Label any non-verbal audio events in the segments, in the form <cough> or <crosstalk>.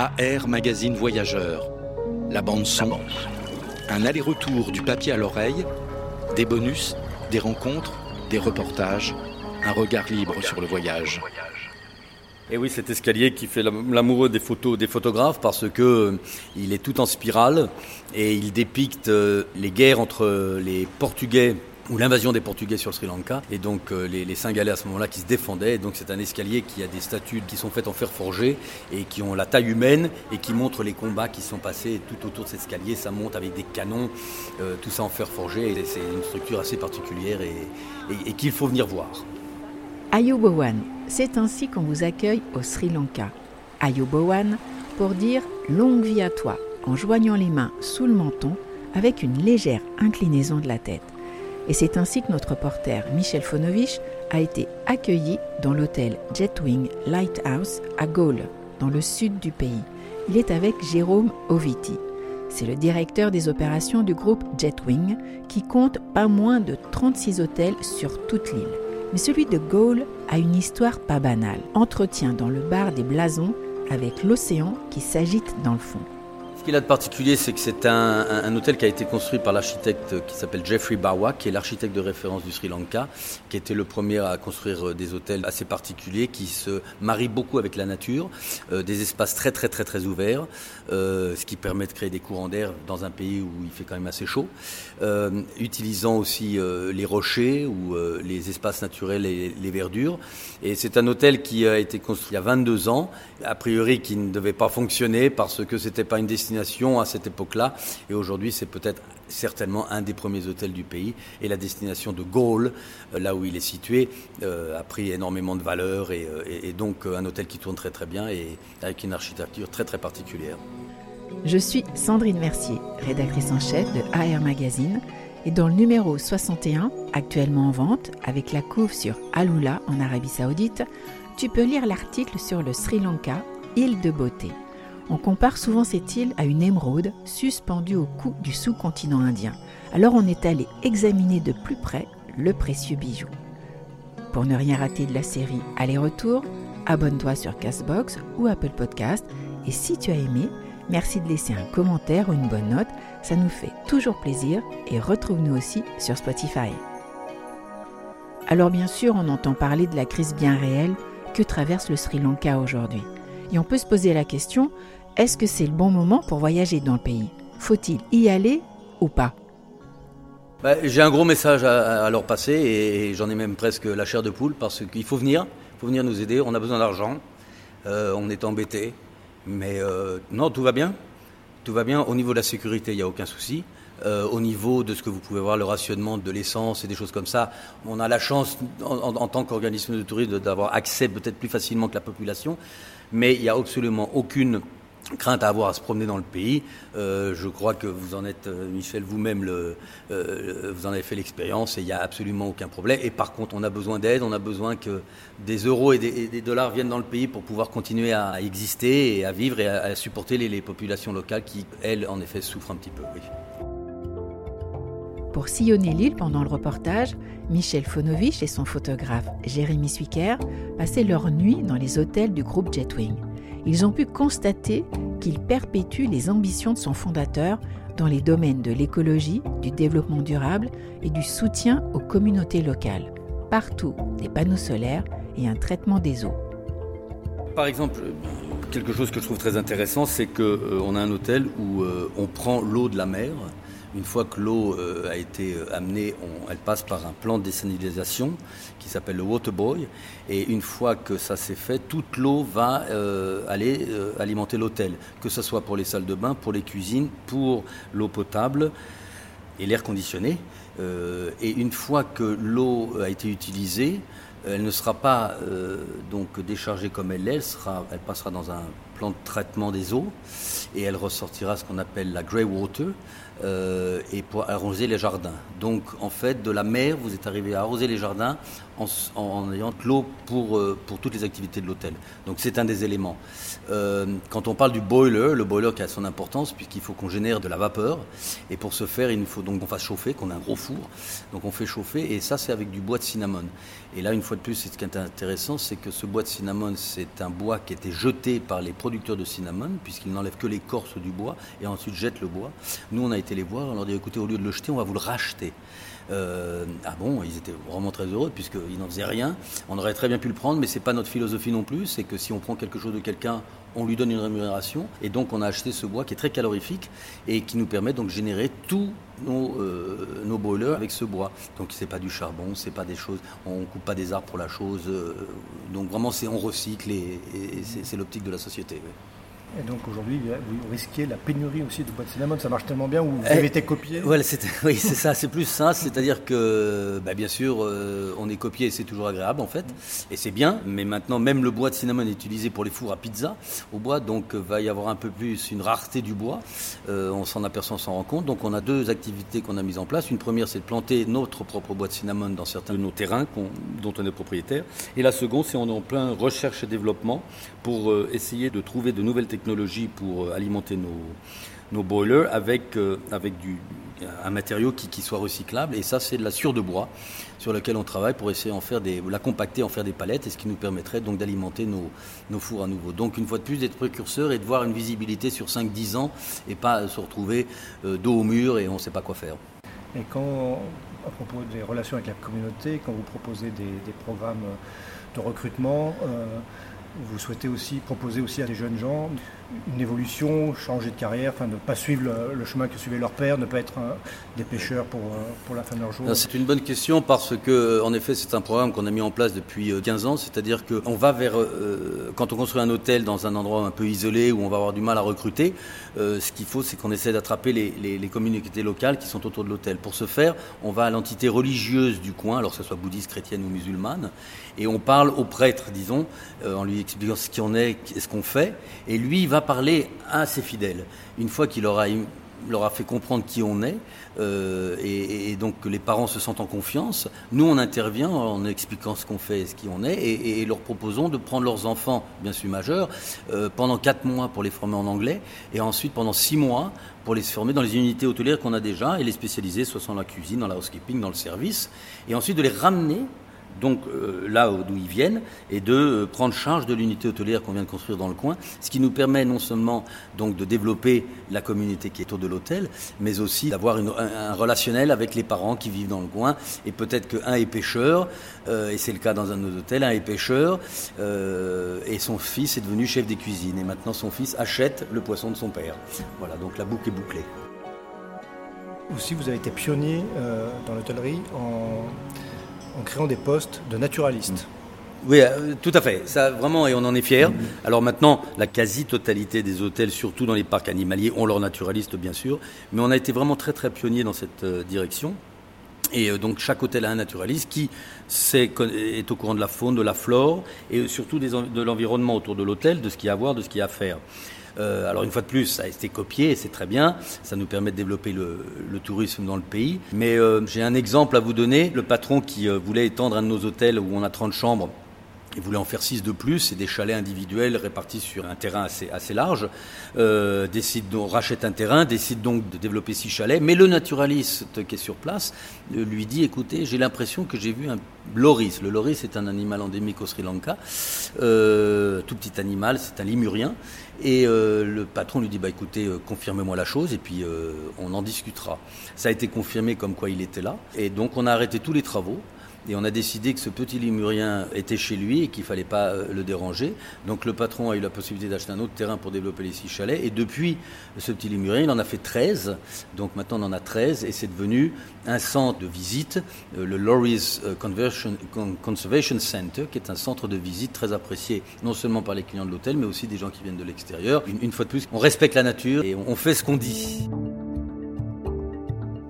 AR Magazine Voyageur. La bande son. Un aller-retour du papier à l'oreille. Des bonus, des rencontres, des reportages. Un regard libre sur le voyage. Et oui, cet escalier qui fait l'amoureux des photos des photographes parce que euh, il est tout en spirale et il dépicte euh, les guerres entre les Portugais ou l'invasion des Portugais sur le Sri Lanka, et donc euh, les, les Singalais à ce moment-là qui se défendaient. Et donc c'est un escalier qui a des statues qui sont faites en fer forgé et qui ont la taille humaine et qui montrent les combats qui sont passés tout autour de cet escalier. Ça monte avec des canons, euh, tout ça en fer forgé. C'est une structure assez particulière et, et, et qu'il faut venir voir. Ayubowan, c'est ainsi qu'on vous accueille au Sri Lanka. Ayubowan pour dire longue vie à toi, en joignant les mains sous le menton avec une légère inclinaison de la tête. Et c'est ainsi que notre reporter Michel Fonovich a été accueilli dans l'hôtel Jetwing Lighthouse à Gaulle, dans le sud du pays. Il est avec Jérôme Oviti. C'est le directeur des opérations du groupe Jetwing qui compte pas moins de 36 hôtels sur toute l'île. Mais celui de Gaulle a une histoire pas banale. Entretien dans le bar des Blasons avec l'océan qui s'agite dans le fond. Ce qu'il a de particulier, c'est que c'est un, hôtel qui a été construit par l'architecte qui s'appelle Jeffrey Bawa, qui est l'architecte de référence du Sri Lanka, qui était le premier à construire des hôtels assez particuliers, qui se marient beaucoup avec la nature, euh, des espaces très très très très ouverts, euh, ce qui permet de créer des courants d'air dans un pays où il fait quand même assez chaud, euh, utilisant aussi euh, les rochers ou euh, les espaces naturels et les verdures. Et c'est un hôtel qui a été construit il y a 22 ans, a priori qui ne devait pas fonctionner parce que c'était pas une destination à cette époque-là. Et aujourd'hui, c'est peut-être certainement un des premiers hôtels du pays. Et la destination de Gaulle, là où il est situé, euh, a pris énormément de valeur et, et, et donc un hôtel qui tourne très très bien et avec une architecture très très particulière. Je suis Sandrine Mercier, rédactrice en chef de AR Magazine. Et dans le numéro 61, actuellement en vente, avec la couve sur Alula en Arabie Saoudite, tu peux lire l'article sur le Sri Lanka, île de beauté. On compare souvent cette île à une émeraude suspendue au cou du sous-continent indien. Alors on est allé examiner de plus près le précieux bijou. Pour ne rien rater de la série Aller-retour, abonne-toi sur Castbox ou Apple Podcast. Et si tu as aimé, merci de laisser un commentaire ou une bonne note. Ça nous fait toujours plaisir et retrouve-nous aussi sur Spotify. Alors bien sûr, on entend parler de la crise bien réelle que traverse le Sri Lanka aujourd'hui. Et on peut se poser la question, est-ce que c'est le bon moment pour voyager dans le pays? Faut-il y aller ou pas? Bah, J'ai un gros message à, leur passer et j'en ai même presque la chair de poule parce qu'il faut venir, il faut venir nous aider, on a besoin d'argent, euh, on est embêté, mais euh, non, tout va bien. Tout va bien. Au niveau de la sécurité, il n'y a aucun souci. Euh, au niveau de ce que vous pouvez voir, le rationnement de l'essence et des choses comme ça, on a la chance, en, en, en tant qu'organisme de tourisme, d'avoir accès peut-être plus facilement que la population, mais il n'y a absolument aucune crainte à avoir à se promener dans le pays. Euh, je crois que vous en êtes, Michel, vous-même, le, euh, vous en avez fait l'expérience et il n'y a absolument aucun problème. Et par contre, on a besoin d'aide, on a besoin que des euros et des, et des, dollars viennent dans le pays pour pouvoir continuer à exister et à vivre et à, à supporter les, les, populations locales qui, elles, en effet, souffrent un petit peu. Oui. Pour sillonner l'île pendant le reportage, Michel Fonovich et son photographe Jérémy Suiker passaient leur nuit dans les hôtels du groupe Jetwing. Ils ont pu constater qu'il perpétue les ambitions de son fondateur dans les domaines de l'écologie, du développement durable et du soutien aux communautés locales. Partout, des panneaux solaires et un traitement des eaux. Par exemple, quelque chose que je trouve très intéressant, c'est qu'on euh, a un hôtel où euh, on prend l'eau de la mer, une fois que l'eau euh, a été amenée, on, elle passe par un plan de désalinisation qui s'appelle le Waterboy. Et une fois que ça s'est fait, toute l'eau va euh, aller euh, alimenter l'hôtel, que ce soit pour les salles de bain, pour les cuisines, pour l'eau potable. et l'air conditionné. et une fois que l'eau a été utilisée, elle ne sera pas donc déchargée comme elle l'est, elle passera dans un plan de traitement des eaux et elle ressortira ce qu'on appelle la grey water euh, et pour arroser les jardins. Donc en fait, de la mer, vous êtes arrivé à arroser les jardins en, ayant l'eau pour, euh, pour toutes les activités de l'hôtel. Donc c'est un des éléments. Euh, quand on parle du boiler, le boiler qui a son importance puisqu'il faut qu'on génère de la vapeur et pour ce faire, il faut donc qu'on fasse chauffer, qu'on a un gros four. Donc on fait chauffer et ça c'est avec du bois de cinnamon. Et là, une fois de plus, ce qui est intéressant, c'est que ce bois de cinnamon, c'est un bois qui été jeté par les producteurs de cinnamon puisqu'ils n'enlèvent que l'écorce du bois et ensuite jettent le bois. Nous, on a été les voir, on leur dit écoutez, au lieu de le jeter, on va vous le racheter. Euh, ah bon, ils étaient vraiment très heureux puisqu'ils n'en faisaient rien. On aurait très bien pu le prendre, mais c'est pas notre philosophie non plus. C'est que si on prend quelque chose de quelqu'un, on lui donne une rémunération. Et donc on a acheté ce bois qui est très calorifique et qui nous permet donc de générer tous nos, euh, nos boilers avec ce bois. Donc c'est pas du charbon, c'est pas des choses, on coupe pas des arbres pour la chose. Euh, donc vraiment c'est on recycle et, c'est l'optique de la société. Et donc aujourd'hui, vous risquez la pénurie aussi de bois de cinnamon. Ça marche tellement bien ou vous avez été copié <laughs> Oui, c'est ça, c'est plus ça. C'est-à-dire que, bah, bien sûr, euh, on est copié et c'est toujours agréable en fait. Et c'est bien, mais maintenant, même le bois de cinnamon est utilisé pour les fours à pizza au bois. Donc, euh, va y avoir un peu plus une rareté du bois. Euh, on s'en aperçoit, on s'en rend compte. Donc, on a deux activités qu'on a mises en place. Une première, c'est de planter notre propre bois de cinnamon dans certains de nos terrains dont on est propriétaire. Et la seconde, c'est on est en plein recherche et développement pour essayer de trouver de nouvelles technologies technologie pour euh, alimenter nos, nos boilers avec, euh, avec du, un matériau qui, qui, soit recyclable. Et ça, c'est de la sciure de bois sur laquelle on travaille pour essayer en faire des, la compacter, en faire des palettes, et ce qui nous permettrait donc d'alimenter nos, nos, fours à nouveau. Donc une fois de plus, d'être précurseur et de voir une visibilité sur 5-10 ans et pas se retrouver euh, dos au mur et on ne sait pas quoi faire. Et quand, à propos des relations avec la communauté, quand vous proposez des, des programmes de recrutement, vous souhaitez aussi proposer aussi à des jeunes gens une évolution, changer de carrière, enfin ne pas suivre le, chemin que suivait leur père, ne pas être des pêcheurs pour, euh, pour la fin de leur jour C'est une bonne question parce que, en effet, c'est un programme qu'on a mis en place depuis 15 euh, ans, c'est-à-dire qu'on va vers, euh, quand on construit un hôtel dans un endroit un peu isolé où on va avoir du mal à recruter, ce qu'il faut, c'est qu'on essaie d'attraper les, les, communautés locales qui sont autour de l'hôtel. Pour ce faire, on va à l'entité religieuse du coin, alors que ce soit bouddhiste, chrétienne ou musulmane, et on parle au prêtre, disons, en lui expliquant ce qu'il en est, ce qu'on fait, et lui, il va parler à ses fidèles. Une fois qu'il aura, leur a fait comprendre qui on est, euh, et, donc que les parents se sentent en confiance, nous on intervient en expliquant ce qu'on fait et ce qui on est, et, leur proposons de prendre leurs enfants, bien sûr majeurs, euh, pendant quatre mois pour les former en anglais, et ensuite pendant six mois pour les former dans les unités hôtelières qu'on a déjà, et les spécialiser soit dans la cuisine, dans la housekeeping, dans le service, et ensuite de les ramener donc euh, là d'où ils viennent, et de euh, prendre charge de l'unité hôtelière qu'on vient de construire dans le coin, ce qui nous permet non seulement donc de développer la communauté qui est autour de l'hôtel, mais aussi d'avoir un, relationnel avec les parents qui vivent dans le coin, et peut-être qu'un est pêcheur, euh, et c'est le cas dans un de nos hôtels, un est pêcheur, et son fils est devenu chef des cuisines, et maintenant son fils achète le poisson de son père. Voilà, donc la boucle est bouclée. Aussi, vous avez été pionnier dans l'hôtellerie en en créant des postes de naturalistes. Oui, euh, tout à fait. Ça, vraiment, et on en est fiers. Alors maintenant, la quasi-totalité des hôtels, surtout dans les parcs animaliers, ont leurs naturalistes, bien sûr. Mais on a été vraiment très, très pionniers dans cette euh, direction. Et euh, donc chaque hôtel a un naturaliste qui est au courant de la faune, de la flore et surtout de l'environnement autour de l'hôtel, de ce qu'il y a à voir, de ce qu'il y a à faire. Euh, alors une fois de plus, ça a été copié, c'est très bien, ça nous permet de développer le, tourisme dans le pays. Mais euh, j'ai un exemple à vous donner. Le patron qui euh, voulait étendre un de nos hôtels où on a 30 chambres il voulait en faire six de plus et des chalets individuels répartis sur un terrain assez, assez large. Décide donc, rachète un terrain, décide donc de développer six chalets. Mais le naturaliste qui est sur place lui dit écoutez, j'ai l'impression que j'ai vu un loris. Le loris est un animal endémique au Sri Lanka, tout petit animal, c'est un limurien. Et euh, le patron lui dit bah écoutez, euh, confirmez-moi la chose et puis euh, on en discutera. Ça a été confirmé comme quoi il était là. Et donc on a arrêté tous les travaux. Et on a décidé que ce petit limurien était chez lui et qu'il fallait pas euh, le déranger. Donc le patron a eu la possibilité d'acheter un autre terrain pour développer les six chalets. Et depuis ce petit limurien, il en a fait 13. Donc maintenant on en a 13 et c'est devenu un centre de visite, euh, le Lorries euh, Conservation Center, qui est un centre de visite très apprécié non seulement par les clients de l'hôtel, mais aussi des gens qui viennent de l'extérieur. Une fois de plus, on respecte la nature et on fait ce qu'on dit.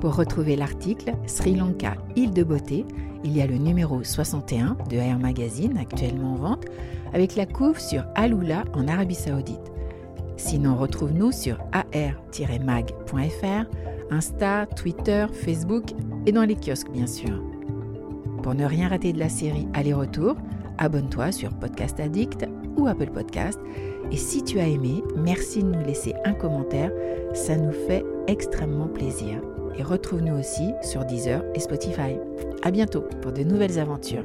Pour retrouver l'article Sri Lanka, île de beauté, il y a le numéro 61 de Air Magazine actuellement en vente avec la couve sur Alula en Arabie Saoudite. Sinon, retrouve-nous sur ar-mag.fr, Insta, Twitter, Facebook et dans les kiosques bien sûr. Pour ne rien rater de la série Aller-retour, abonne-toi sur Podcast Addict ou Apple Podcast. Et si tu as aimé, merci de nous laisser un commentaire, ça nous fait extrêmement plaisir et retrouve-nous aussi sur Deezer et Spotify. À bientôt pour de nouvelles aventures.